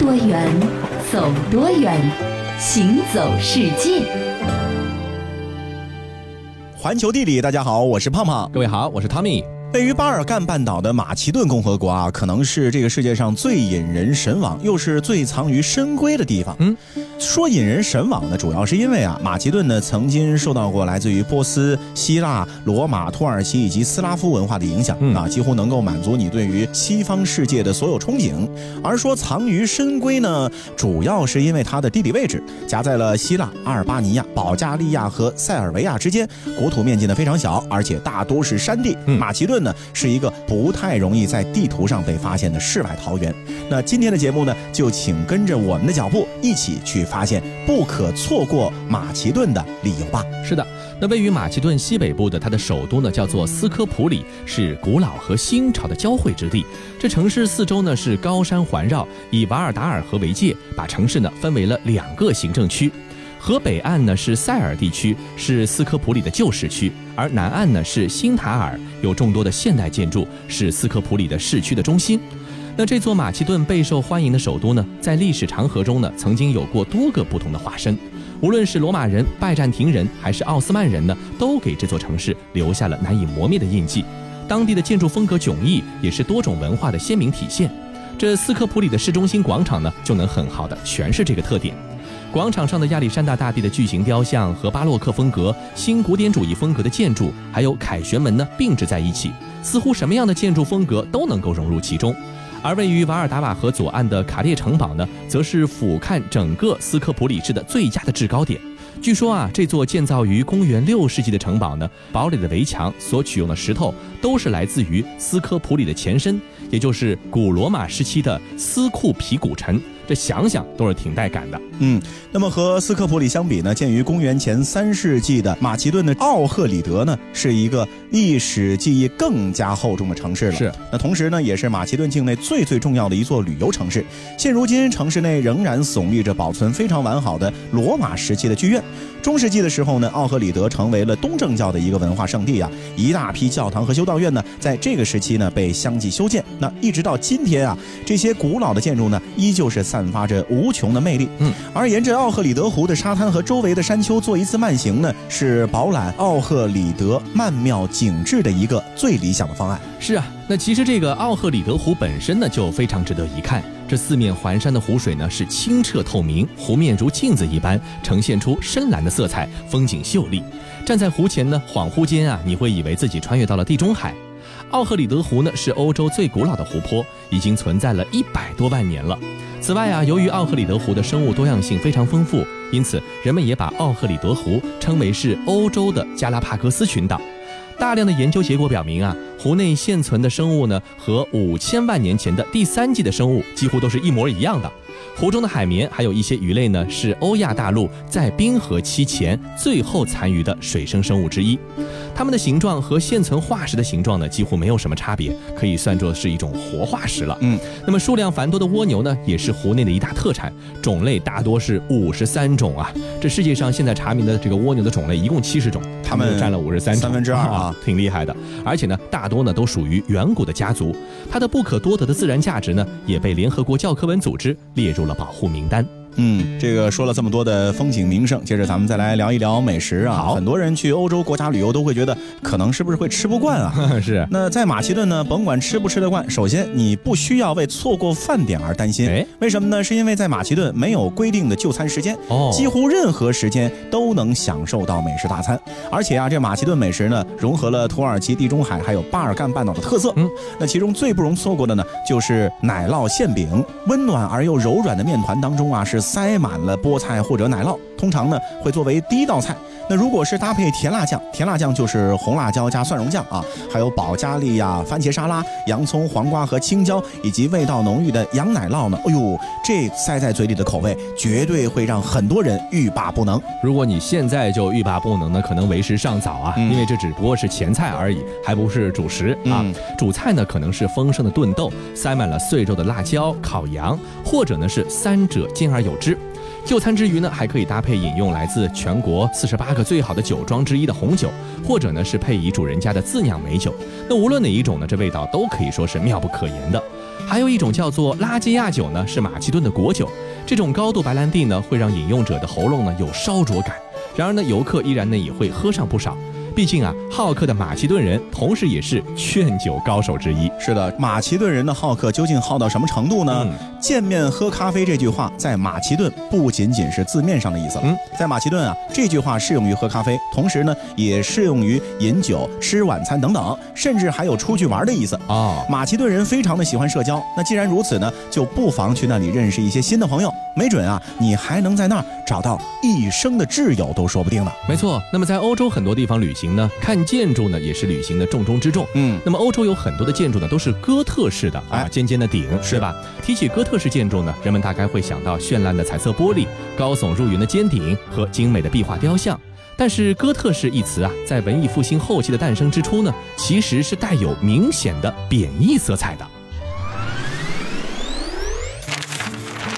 多远，走多远，行走世界。环球地理，大家好，我是胖胖。各位好，我是汤米。位于巴尔干半岛的马其顿共和国啊，可能是这个世界上最引人神往，又是最藏于深闺的地方。嗯，说引人神往呢，主要是因为啊，马其顿呢曾经受到过来自于波斯、希腊、罗马、土耳其以及斯拉夫文化的影响啊，几乎能够满足你对于西方世界的所有憧憬。而说藏于深闺呢，主要是因为它的地理位置夹在了希腊、阿尔巴尼亚、保加利亚和塞尔维亚之间，国土面积呢非常小，而且大多是山地。马其顿。呢是一个不太容易在地图上被发现的世外桃源。那今天的节目呢，就请跟着我们的脚步，一起去发现不可错过马其顿的理由吧。是的，那位于马其顿西北部的它的首都呢，叫做斯科普里，是古老和新潮的交汇之地。这城市四周呢是高山环绕，以瓦尔达尔河为界，把城市呢分为了两个行政区。河北岸呢是塞尔地区，是斯科普里的旧市区；而南岸呢是新塔尔，有众多的现代建筑，是斯科普里的市区的中心。那这座马其顿备受欢迎的首都呢，在历史长河中呢，曾经有过多个不同的化身。无论是罗马人、拜占庭人，还是奥斯曼人呢，都给这座城市留下了难以磨灭的印记。当地的建筑风格迥异，也是多种文化的鲜明体现。这斯科普里的市中心广场呢，就能很好的诠释这个特点。广场上的亚历山大大帝的巨型雕像和巴洛克风格、新古典主义风格的建筑，还有凯旋门呢并置在一起，似乎什么样的建筑风格都能够融入其中。而位于瓦尔达瓦河左岸的卡列城堡呢，则是俯瞰整个斯科普里市的最佳的制高点。据说啊，这座建造于公元六世纪的城堡呢，堡垒的围墙所取用的石头都是来自于斯科普里的前身，也就是古罗马时期的斯库皮古城。这想想都是挺带感的。嗯，那么和斯科普里相比呢，建于公元前三世纪的马其顿的奥赫里德呢，是一个历史记忆更加厚重的城市了。是，那同时呢，也是马其顿境内最最重要的一座旅游城市。现如今，城市内仍然耸立着保存非常完好的罗马时期的剧院。中世纪的时候呢，奥赫里德成为了东正教的一个文化圣地啊，一大批教堂和修道院呢，在这个时期呢被相继修建。那一直到今天啊，这些古老的建筑呢，依旧是散 发着无穷的魅力。嗯，而沿着奥赫里德湖的沙滩和周围的山丘做一次慢行呢，是饱览奥赫里德曼妙景致的一个最理想的方案。是啊，那其实这个奥赫里德湖本身呢，就非常值得一看。这四面环山的湖水呢，是清澈透明，湖面如镜子一般，呈现出深蓝的色彩，风景秀丽。站在湖前呢，恍惚间啊，你会以为自己穿越到了地中海。奥赫里德湖呢，是欧洲最古老的湖泊，已经存在了一百多万年了。此外啊，由于奥赫里德湖的生物多样性非常丰富，因此人们也把奥赫里德湖称为是欧洲的加拉帕戈斯群岛。大量的研究结果表明啊，湖内现存的生物呢，和五千万年前的第三纪的生物几乎都是一模一样的。湖中的海绵还有一些鱼类呢，是欧亚大陆在冰河期前最后残余的水生生物之一。它们的形状和现存化石的形状呢，几乎没有什么差别，可以算作是一种活化石了。嗯，那么数量繁多的蜗牛呢，也是湖内的一大特产，种类大多是五十三种啊。这世界上现在查明的这个蜗牛的种类一共七十种，它们占了五十三三分之二啊，挺厉害的。而且呢，大多呢都属于远古的家族，它的不可多得的自然价值呢，也被联合国教科文组织列入了。保护名单。嗯，这个说了这么多的风景名胜，接着咱们再来聊一聊美食啊。好，很多人去欧洲国家旅游都会觉得，可能是不是会吃不惯啊？是。那在马其顿呢，甭管吃不吃得惯，首先你不需要为错过饭点而担心。哎，为什么呢？是因为在马其顿没有规定的就餐时间，哦，几乎任何时间都能享受到美食大餐。而且啊，这马其顿美食呢，融合了土耳其、地中海还有巴尔干半岛的特色。嗯，那其中最不容错过的呢，就是奶酪馅饼，温暖而又柔软的面团当中啊，是塞满了。菠菜或者奶酪，通常呢会作为第一道菜。那如果是搭配甜辣酱，甜辣酱就是红辣椒加蒜蓉酱啊，还有保加利亚番茄沙拉、洋葱、黄瓜和青椒，以及味道浓郁的羊奶酪呢。哎呦，这塞在嘴里的口味，绝对会让很多人欲罢不能。如果你现在就欲罢不能呢，可能为时尚早啊，因为这只不过是前菜而已，还不是主食啊。主菜呢可能是丰盛的炖豆，塞满了碎肉的辣椒、烤羊，或者呢是三者兼而有之。就餐之余呢，还可以搭配饮用来自全国四十八个最好的酒庄之一的红酒，或者呢是配以主人家的自酿美酒。那无论哪一种呢，这味道都可以说是妙不可言的。还有一种叫做拉基亚酒呢，是马其顿的国酒。这种高度白兰地呢，会让饮用者的喉咙呢有烧灼感。然而呢，游客依然呢也会喝上不少。毕竟啊，好客的马其顿人，同时也是劝酒高手之一。是的，马其顿人的好客究竟好到什么程度呢？见面喝咖啡这句话，在马其顿不仅仅是字面上的意思。嗯，在马其顿啊，这句话适用于喝咖啡，同时呢，也适用于饮酒、吃晚餐等等，甚至还有出去玩的意思啊。马其顿人非常的喜欢社交，那既然如此呢，就不妨去那里认识一些新的朋友，没准啊，你还能在那儿找到一生的挚友都说不定呢。没错，那么在欧洲很多地方旅行。行呢，看建筑呢也是旅行的重中之重。嗯，那么欧洲有很多的建筑呢都是哥特式的啊，尖尖的顶，是吧？提起哥特式建筑呢，人们大概会想到绚烂的彩色玻璃、高耸入云的尖顶和精美的壁画雕像。但是哥特式一词啊，在文艺复兴后期的诞生之初呢，其实是带有明显的贬义色彩的。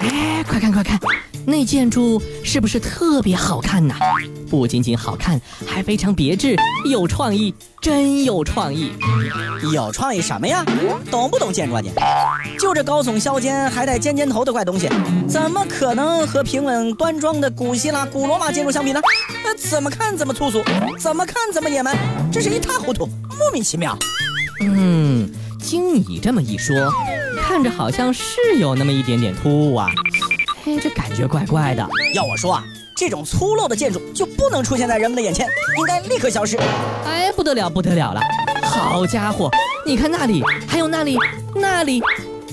哎，快看快看！那建筑是不是特别好看呢？不仅仅好看，还非常别致，有创意，真有创意！有创意什么呀？懂不懂建筑啊你？就这高耸削尖还带尖尖头的怪东西，怎么可能和平稳端庄的古希腊、古罗马建筑相比呢？那怎么看怎么粗俗，怎么看怎么野蛮，真是一塌糊涂，莫名其妙。嗯，经你这么一说，看着好像是有那么一点点突兀啊。嘿，这感觉怪怪的。要我说啊，这种粗陋的建筑就不能出现在人们的眼前，应该立刻消失。哎，不得了，不得了了！好家伙，你看那里，还有那里，那里，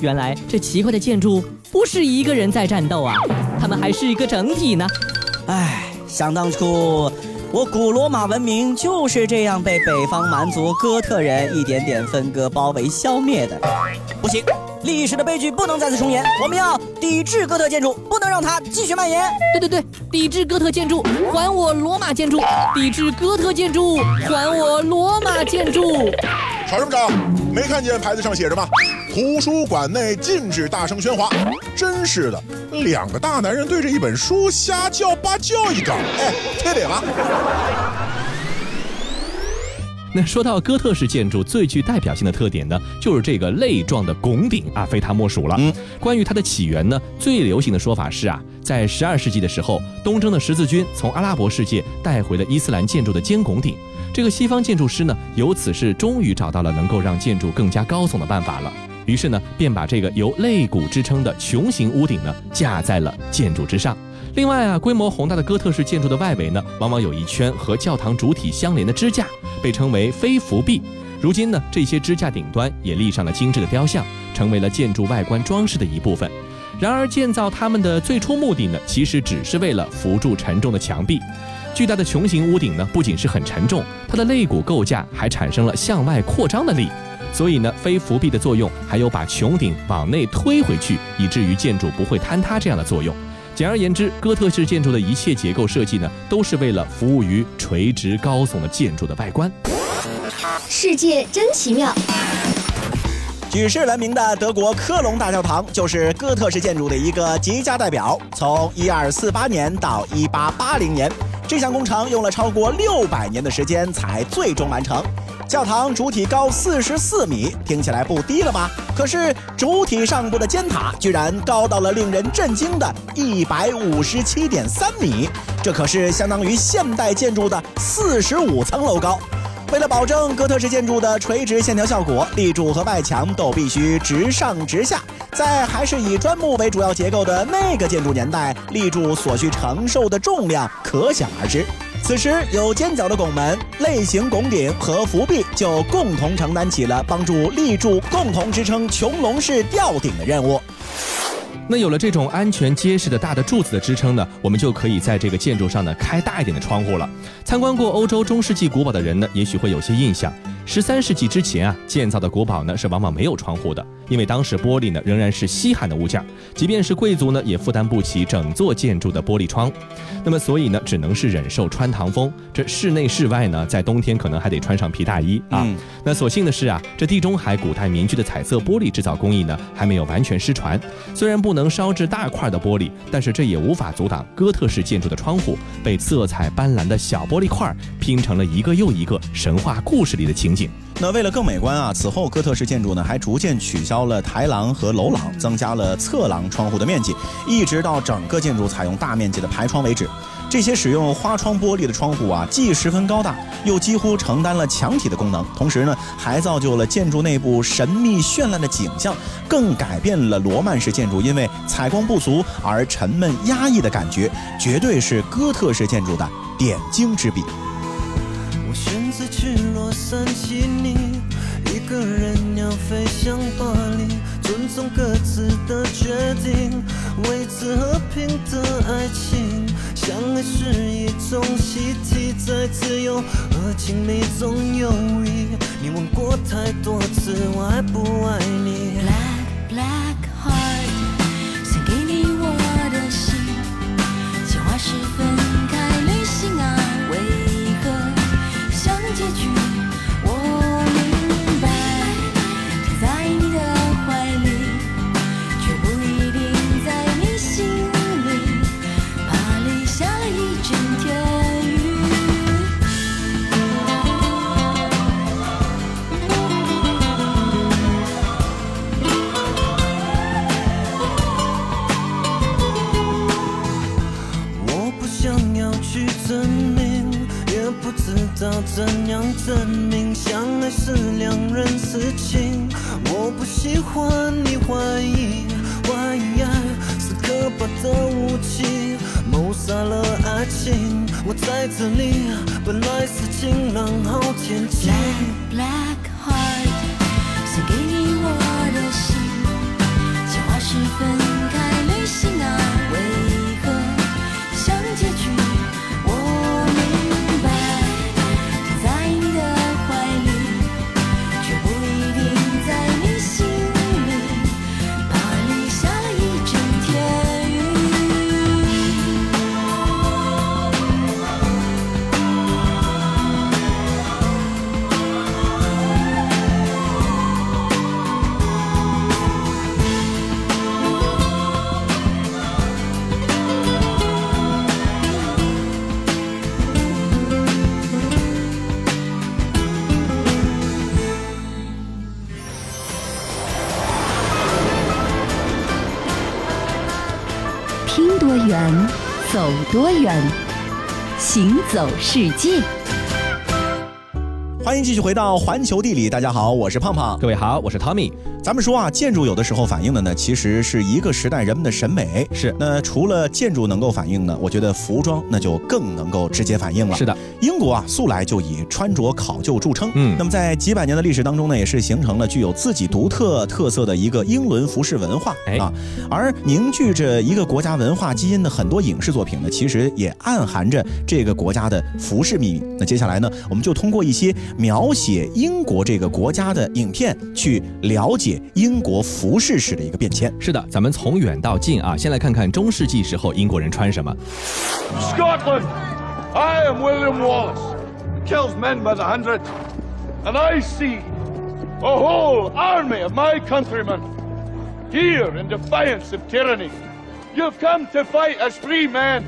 原来这奇怪的建筑不是一个人在战斗啊，他们还是一个整体呢。哎，想当初，我古罗马文明就是这样被北方蛮族哥特人一点点分割、包围、消灭的。不行。历史的悲剧不能再次重演，我们要抵制哥特建筑，不能让它继续蔓延。对对对，抵制哥特建筑，还我罗马建筑！抵制哥特建筑，还我罗马建筑！吵什么吵？没看见牌子上写着吗？图书馆内禁止大声喧哗。真是的，两个大男人对着一本书瞎叫八叫一杠，哎，贴脸了。那说到哥特式建筑最具代表性的特点呢，就是这个类状的拱顶啊，非它莫属了。嗯，关于它的起源呢，最流行的说法是啊，在十二世纪的时候，东征的十字军从阿拉伯世界带回了伊斯兰建筑的尖拱顶，这个西方建筑师呢，由此是终于找到了能够让建筑更加高耸的办法了，于是呢，便把这个由肋骨支撑的穹形屋顶呢，架在了建筑之上。另外啊，规模宏大的哥特式建筑的外围呢，往往有一圈和教堂主体相连的支架，被称为飞扶壁。如今呢，这些支架顶端也立上了精致的雕像，成为了建筑外观装饰的一部分。然而，建造它们的最初目的呢，其实只是为了扶住沉重的墙壁。巨大的穹形屋顶呢，不仅是很沉重，它的肋骨构架还产生了向外扩张的力，所以呢，飞扶壁的作用还有把穹顶往内推回去，以至于建筑不会坍塌这样的作用。简而言之，哥特式建筑的一切结构设计呢，都是为了服务于垂直高耸的建筑的外观。世界真奇妙。举世闻名的德国科隆大教堂就是哥特式建筑的一个极佳代表。从一二四八年到一八八零年，这项工程用了超过六百年的时间才最终完成。教堂主体高四十四米，听起来不低了吧？可是主体上部的尖塔居然高到了令人震惊的一百五十七点三米，这可是相当于现代建筑的四十五层楼高。为了保证哥特式建筑的垂直线条效果，立柱和外墙都必须直上直下。在还是以砖木为主要结构的那个建筑年代，立柱所需承受的重量可想而知。此时，有尖角的拱门、类型拱顶和扶壁就共同承担起了帮助立柱共同支撑穹隆式吊顶的任务。那有了这种安全结实的大的柱子的支撑呢，我们就可以在这个建筑上呢开大一点的窗户了。参观过欧洲中世纪古堡的人呢，也许会有些印象。十三世纪之前啊，建造的国堡呢是往往没有窗户的，因为当时玻璃呢仍然是稀罕的物件，即便是贵族呢也负担不起整座建筑的玻璃窗。那么所以呢，只能是忍受穿堂风。这室内室外呢，在冬天可能还得穿上皮大衣啊。那所幸的是啊，这地中海古代民居的彩色玻璃制造工艺呢还没有完全失传。虽然不能烧制大块的玻璃，但是这也无法阻挡哥特式建筑的窗户被色彩斑斓的小玻璃块拼成了一个又一个神话故事里的情那为了更美观啊，此后哥特式建筑呢还逐渐取消了台廊和楼廊，增加了侧廊窗户的面积，一直到整个建筑采用大面积的排窗为止。这些使用花窗玻璃的窗户啊，既十分高大，又几乎承担了墙体的功能，同时呢，还造就了建筑内部神秘绚烂的景象，更改变了罗曼式建筑因为采光不足而沉闷压抑的感觉，绝对是哥特式建筑的点睛之笔。选择去洛杉矶，你一个人要飞向巴黎，尊重各自的决定，维持和平的爱情。相爱是一种习题，在自由和亲密中游移。你问过太多次，我爱不爱你要怎样证明相爱是两人事情？我不喜欢你怀疑，怀疑爱是可怕的武器，谋杀了爱情。我在这里，本来是晴朗好天气。Black black heart，送给你我的心，情话十分走世界。欢迎继续回到环球地理，大家好，我是胖胖，各位好，我是 Tommy。咱们说啊，建筑有的时候反映的呢，其实是一个时代人们的审美。是，那除了建筑能够反映呢，我觉得服装那就更能够直接反映了。是的，英国啊，素来就以穿着考究著称。嗯，那么在几百年的历史当中呢，也是形成了具有自己独特特色的一个英伦服饰文化啊。而凝聚着一个国家文化基因的很多影视作品呢，其实也暗含着这个国家的服饰秘密。那接下来呢，我们就通过一些描写英国这个国家的影片，去了解英国。服饰史的一个变迁。是的，咱们从远到近啊，先来看看中世纪时候英国人穿什么。Scotland, I am William Wallace, kills men by the hundred, and I see a whole army of my countrymen here in defiance of tyranny. You've come to fight as free men.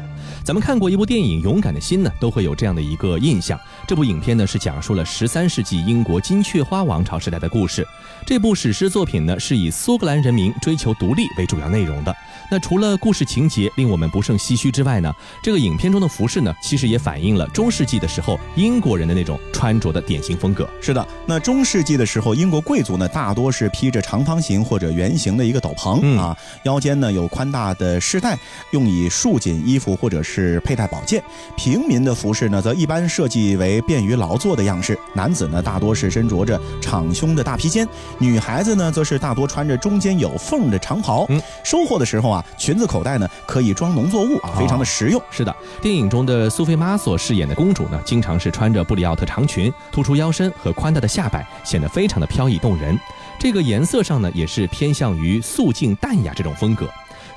咱们看过一部电影《勇敢的心》呢，都会有这样的一个印象。这部影片呢是讲述了十三世纪英国金雀花王朝时代的故事。这部史诗作品呢是以苏格兰人民追求独立为主要内容的。那除了故事情节令我们不胜唏嘘之外呢，这个影片中的服饰呢，其实也反映了中世纪的时候英国人的那种穿着的典型风格。是的，那中世纪的时候，英国贵族呢大多是披着长方形或者圆形的一个斗篷啊，腰间呢有宽大的饰带，用以束紧衣服或者是佩戴宝剑。平民的服饰呢，则一般设计为便于劳作的样式。男子呢大多是身着着敞胸的大披肩，女孩子呢则是大多穿着中间有缝的长袍。嗯收获的时候啊。裙子口袋呢可以装农作物啊，非常的实用。是的，电影中的苏菲玛索饰演的公主呢，经常是穿着布里奥特长裙，突出腰身和宽大的下摆，显得非常的飘逸动人。这个颜色上呢，也是偏向于素净淡雅这种风格。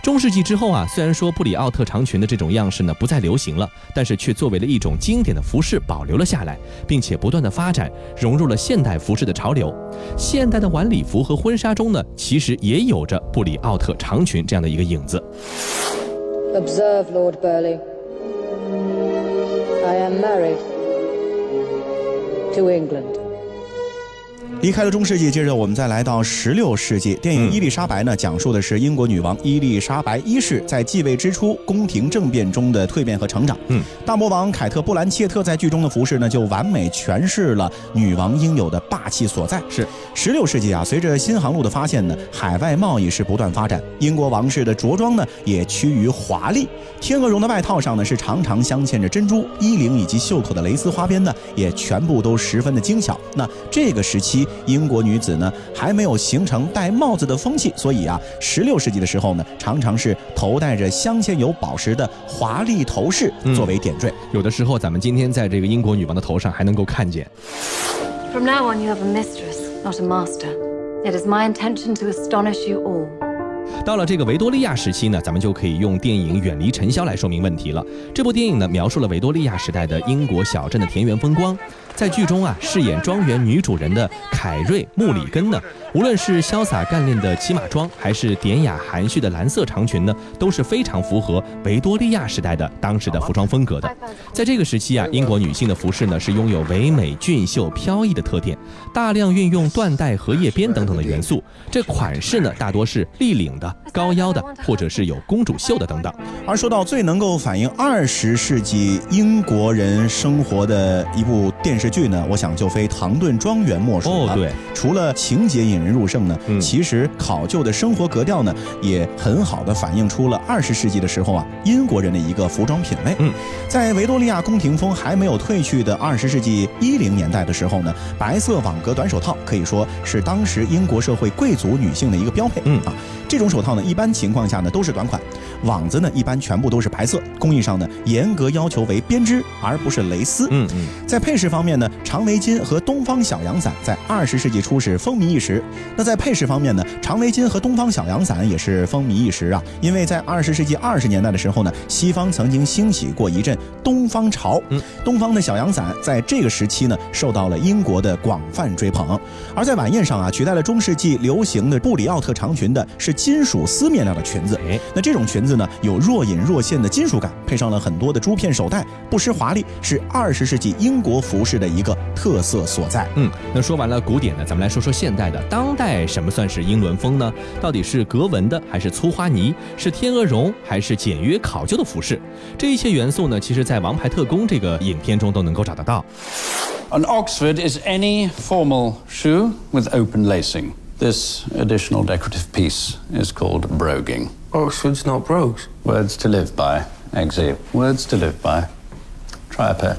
中世纪之后啊，虽然说布里奥特长裙的这种样式呢不再流行了，但是却作为了一种经典的服饰保留了下来，并且不断的发展，融入了现代服饰的潮流。现代的晚礼服和婚纱中呢，其实也有着布里奥特长裙这样的一个影子。Observe, Lord Burleigh. I am married to England. 离开了中世纪，接着我们再来到十六世纪。电影《伊丽莎白》呢，讲述的是英国女王伊丽莎白一世在继位之初宫廷政变中的蜕变和成长。嗯，大魔王凯特·布兰切特在剧中的服饰呢，就完美诠释了女王应有的霸气所在。是十六世纪啊，随着新航路的发现呢，海外贸易是不断发展，英国王室的着装呢也趋于华丽。天鹅绒的外套上呢是常常镶嵌着珍珠，衣领以及袖口的蕾丝花边呢也全部都十分的精巧。那这个时期，英国女子呢还没有形成戴帽子的风气，所以啊，十六世纪的时候呢，常常是头戴着镶嵌有宝石的华丽头饰作为点缀。有的时候，咱们今天在这个英国女王的头上还能够看见。From now on, you have a mistress, not a master. It is my intention to astonish you all. 到了这个维多利亚时期呢，咱们就可以用电影《远离尘嚣》来说明问题了。这部电影呢，描述了维多利亚时代的英国小镇的田园风光。在剧中啊，饰演庄园女主人的凯瑞·穆里根呢，无论是潇洒干练的骑马装，还是典雅含蓄的蓝色长裙呢，都是非常符合维多利亚时代的当时的服装风格的。在这个时期啊，英国女性的服饰呢是拥有唯美、俊秀、飘逸的特点，大量运用缎带、荷叶边等等的元素。这款式呢，大多是立领的、高腰的，或者是有公主袖的等等。而说到最能够反映二十世纪英国人生活的一部电视剧呢，我想就非《唐顿庄园》莫属了。哦对，除了情节引人入胜呢，嗯其实考究的生活格调呢，也很好的反映出了二十世纪的时候啊，英国人的一个服装品味。嗯，在维多利亚宫廷风还没有褪去的二十世纪一零年代的时候呢，白色网格短手套可以说是当时英国社会贵族女性的一个标配。嗯啊，这种手套呢，一般情况下呢都是短款，网子呢一般全部都是白色，工艺上呢严格要求为编织而不是蕾丝。嗯嗯，在配饰方面呢，长围巾和东方小阳伞在二十世纪初是风靡一时。那在配饰方面呢，长围巾和东方小阳伞也是风靡一时啊。因为在二十世纪二十年代的时候呢，西方曾经兴起过一阵东方潮，嗯，东方的小阳伞在这个时期呢，受到了英国的广泛追捧。而在晚宴上啊，取代了中世纪流行的布里奥特长裙的是金属丝面料的裙子。哎，那这种裙子呢，有若隐若现的金属感，配上了很多的珠片手带，不失华丽，是二十世纪英国服饰的一个特色所在。嗯，那说完了古典呢，咱们来说说现代的。当代什么算是英伦风呢？到底是格纹的，还是粗花呢？是天鹅绒，还是简约考究的服饰？这一些元素呢，其实在《王牌特工》这个影片中都能够找得到。An Oxford is any formal shoe with open lacing. This additional decorative piece is called broguing. Oxford's not brogues. Words to live by, Eggsy. Words to live by. Try a pair.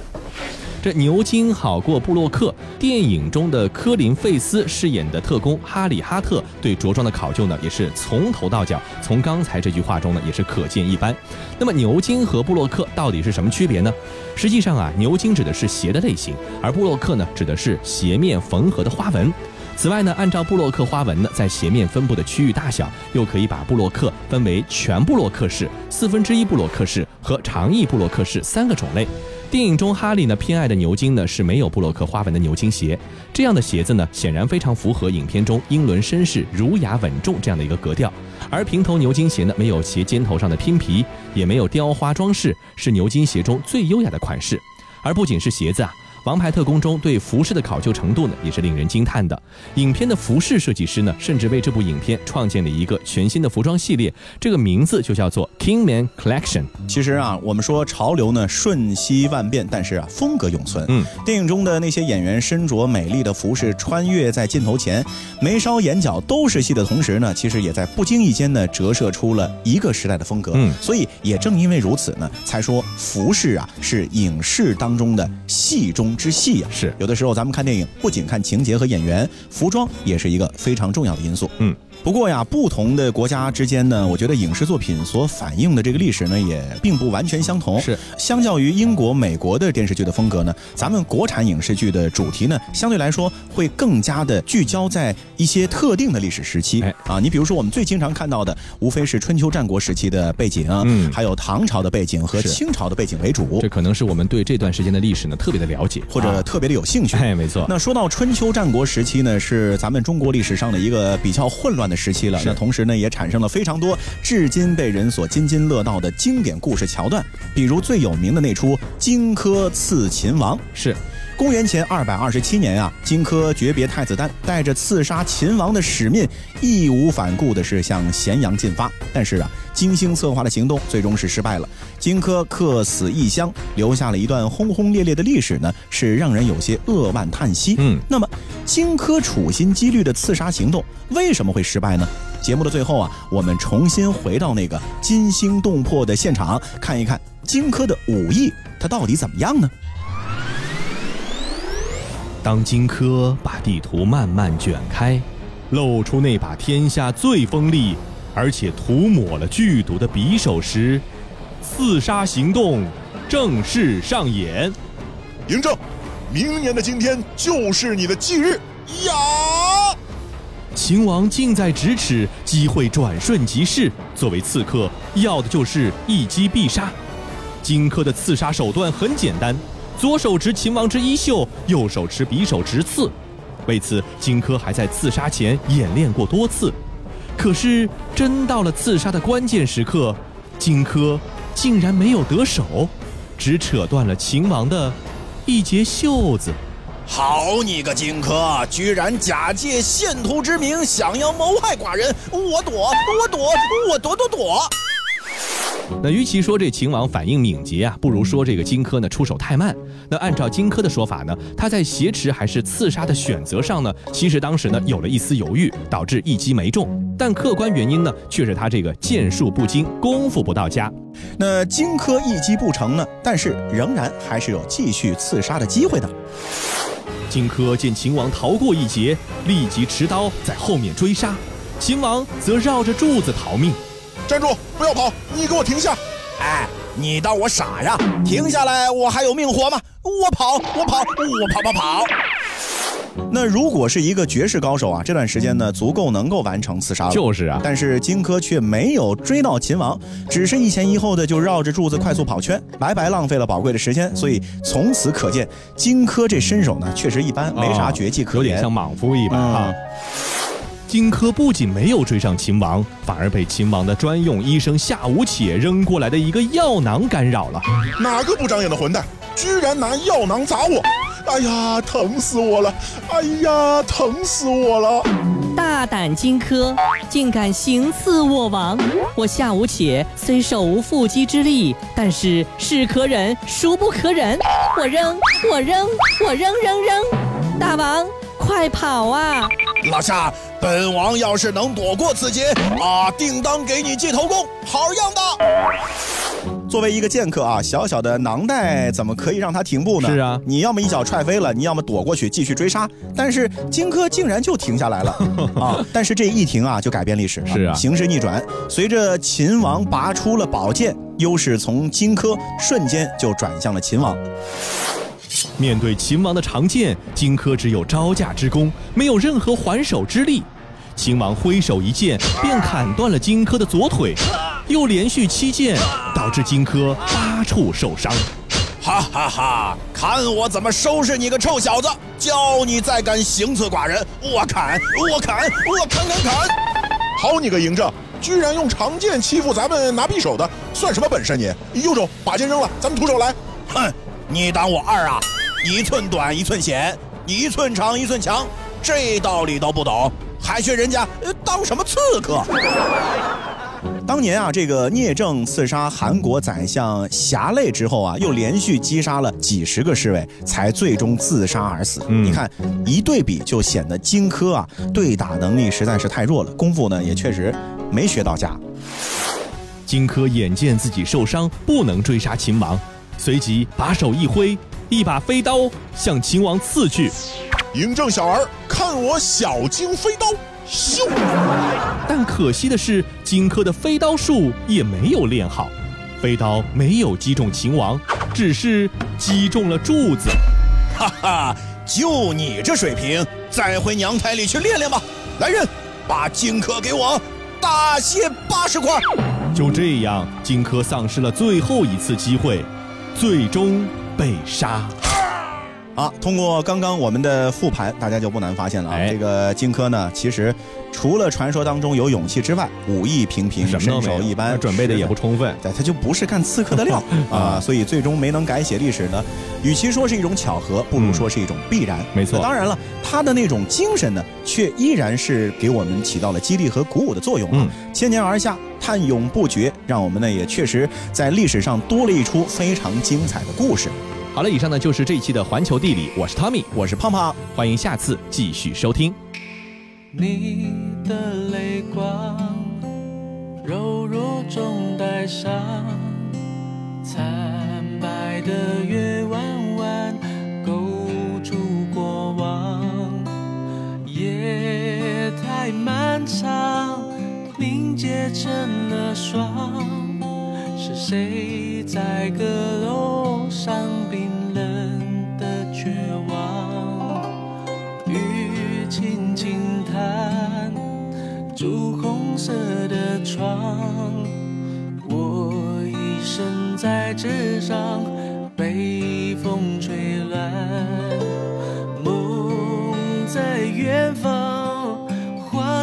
这牛津好过布洛克。电影中的科林·费斯饰演的特工哈里·哈特对着装的考究呢，也是从头到脚。从刚才这句话中呢，也是可见一斑。那么牛津和布洛克到底是什么区别呢？实际上啊，牛津指的是鞋的类型，而布洛克呢，指的是鞋面缝合的花纹。此外呢，按照布洛克花纹呢，在鞋面分布的区域大小，又可以把布洛克分为全布洛克式、四分之一布洛克式和长翼布洛克式三个种类。电影中哈利呢偏爱的牛津呢是没有布洛克花纹的牛津鞋，这样的鞋子呢显然非常符合影片中英伦绅士儒雅稳重这样的一个格调。而平头牛津鞋呢没有鞋尖头上的拼皮，也没有雕花装饰，是牛津鞋中最优雅的款式。而不仅是鞋子啊。《王牌特工》中对服饰的考究程度呢，也是令人惊叹的。影片的服饰设计师呢，甚至为这部影片创建了一个全新的服装系列，这个名字就叫做 Kingman Collection。其实啊，我们说潮流呢瞬息万变，但是啊风格永存。嗯，电影中的那些演员身着美丽的服饰，穿越在镜头前，眉梢眼角都是戏的同时呢，其实也在不经意间呢折射出了一个时代的风格。嗯，所以也正因为如此呢，才说服饰啊是影视当中的戏中之戏啊。是有的时候咱们看电影，不仅看情节和演员，服装也是一个非常重要的因素。嗯。不过呀，不同的国家之间呢，我觉得影视作品所反映的这个历史呢，也并不完全相同。是，相较于英国、美国的电视剧的风格呢，咱们国产影视剧的主题呢，相对来说会更加的聚焦在一些特定的历史时期。哎啊，你比如说我们最经常看到的，无非是春秋战国时期的背景，嗯还有唐朝的背景和清朝的背景为主这，可能是我们对这段时间的历史呢特别的了解，或者啊特别的有兴趣。哎，没错。那说到春秋战国时期呢，是咱们中国历史上的一个比较混乱的时期了。那同时呢，也产生了非常多至今被人所津津乐道的经典故事桥段，比如最有名的那出荆轲刺秦王。是，公元前二百二十七年啊，荆轲诀别太子丹，带着刺杀秦王的使命，义无反顾的是向咸阳进发。但是啊，精心策划的行动最终是失败了。荆轲客死异乡，留下了一段轰轰烈烈的历史呢，是让人有些扼腕叹息。嗯，那么荆轲处心积虑的刺杀行动为什么会失败呢？节目的最后啊，我们重新回到那个惊心动魄的现场，看一看荆轲的武艺，他到底怎么样呢？当荆轲把地图慢慢卷开，露出那把天下最锋利，而且涂抹了剧毒的匕首时，刺杀行动正式上演。嬴政，明年的今天就是你的忌日呀！秦王近在咫尺，机会转瞬即逝。作为刺客，要的就是一击必杀。荆轲的刺杀手段很简单。左手执秦王之衣袖，右手持匕首直刺。为此，荆轲还在刺杀前演练过多次。可是，真到了刺杀的关键时刻，荆轲竟然没有得手，只扯断了秦王的一截袖子。好你个荆轲，居然假借献图之名，想要谋害寡人！我躲，我躲，我躲躲躲！那与其说这秦王反应敏捷啊，不如说这个荆轲呢出手太慢。那按照荆轲的说法呢，他在挟持还是刺杀的选择上呢，其实当时呢有了一丝犹豫，导致一击没中。但客观原因呢，却是他这个剑术不精，功夫不到家。那荆轲一击不成呢，但是仍然还是有继续刺杀的机会的。荆轲见秦王逃过一劫，立即持刀在后面追杀，秦王则绕着柱子逃命。站住！不要跑！你给我停下！哎，你当我傻呀？停下来，我还有命活吗？我跑，我跑，我跑跑跑！那如果是一个绝世高手啊，这段时间呢，足够能够完成刺杀了。就是啊，但是荆轲却没有追到秦王，只是一前一后的就绕着柱子快速跑圈，白白浪费了宝贵的时间。所以从此可见，荆轲这身手呢，确实一般，没啥绝技可言，有点像莽夫一般啊。荆轲不仅没有追上秦王，反而被秦王的专用医生夏无且扔过来的一个药囊干扰了。哪个不长眼的混蛋，居然拿药囊砸我！哎呀，疼死我了！哎呀，疼死我了！大胆荆轲，竟敢行刺我王！我夏无且虽手无缚鸡之力，但是是可忍，孰不可忍？我扔，我扔，我扔扔扔！大王，快跑啊！老夏，本王要是能躲过此劫啊，定当给你记头功，好样的！作为一个剑客啊，小小的囊袋怎么可以让他停步呢？是啊，你要么一脚踹飞了，你要么躲过去继续追杀。但是荆轲竟然就停下来了 啊！但是这一停啊，就改变历史了。是啊，形势逆转，随着秦王拔出了宝剑，优势从荆轲瞬间就转向了秦王。面对秦王的长剑，荆轲只有招架之功，没有任何还手之力。秦王挥手一剑，便砍断了荆轲的左腿，又连续七剑，导致荆轲八处受伤。哈哈哈！看我怎么收拾你个臭小子！叫你再敢行刺寡人，我砍，我砍，我砍砍砍！好你个嬴政，居然用长剑欺负咱们拿匕首的，算什么本事你？右手把剑扔了，咱们徒手来。哼，你当我二啊？一寸短一寸险，一寸长一寸强，这道理都不懂，还学人家当什么刺客？当年啊，这个聂政刺杀韩国宰相侠累之后啊，又连续击杀了几十个侍卫，才最终自杀而死。嗯、你看一对比，就显得荆轲啊对打能力实在是太弱了，功夫呢也确实没学到家。荆轲眼见自己受伤，不能追杀秦王，随即把手一挥。一把飞刀向秦王刺去，嬴政小儿，看我小荆飞刀！咻！但可惜的是，荆轲的飞刀术也没有练好，飞刀没有击中秦王，只是击中了柱子。哈哈，就你这水平，再回娘胎里去练练吧。来人，把荆轲给我大卸八十块。就这样，荆轲丧失了最后一次机会，最终。被杀啊！通过刚刚我们的复盘，大家就不难发现了啊，这个荆轲呢，其实除了传说当中有勇气之外，武艺平平，什么身手一般，准备的也不充分。对，他就不是干刺客的料 啊，所以最终没能改写历史呢。与其说是一种巧合，不如说是一种必然。没错当然了，他的那种精神呢，却依然是给我们起到了激励和鼓舞的作用啊。千年而下，叹永不绝，让我们呢也确实在历史上多了一出非常精彩的故事。好了，以上呢就是这一期的环球地理，我是 Tommy，我是胖胖，欢迎下次继续收听。你的泪光，柔弱中带伤，惨白的月弯漫长，凝结成了霜，是谁在阁楼上冰冷的绝望？雨轻轻弹，朱红色的窗，我一身在纸上，被风吹乱，梦在远方，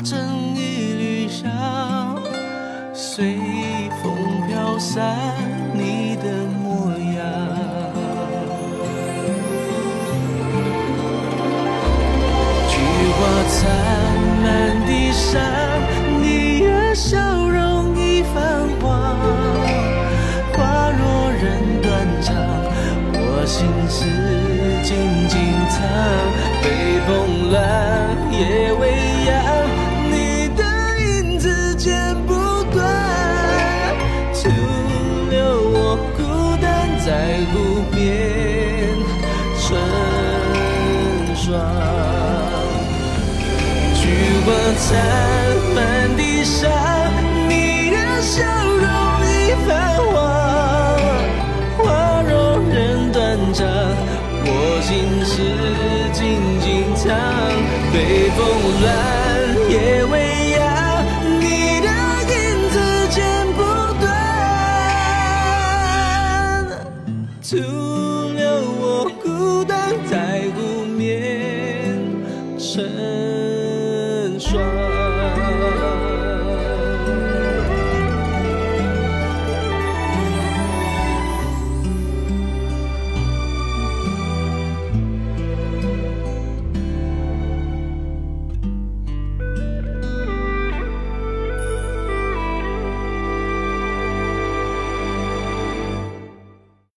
成一缕香，随风飘散你的模样。菊花残满地上，你的笑容已泛黄。花落人断肠，我心事静静藏。散满地伤，你的笑容已泛黄。花容人断肠，我心事静静藏。北风乱。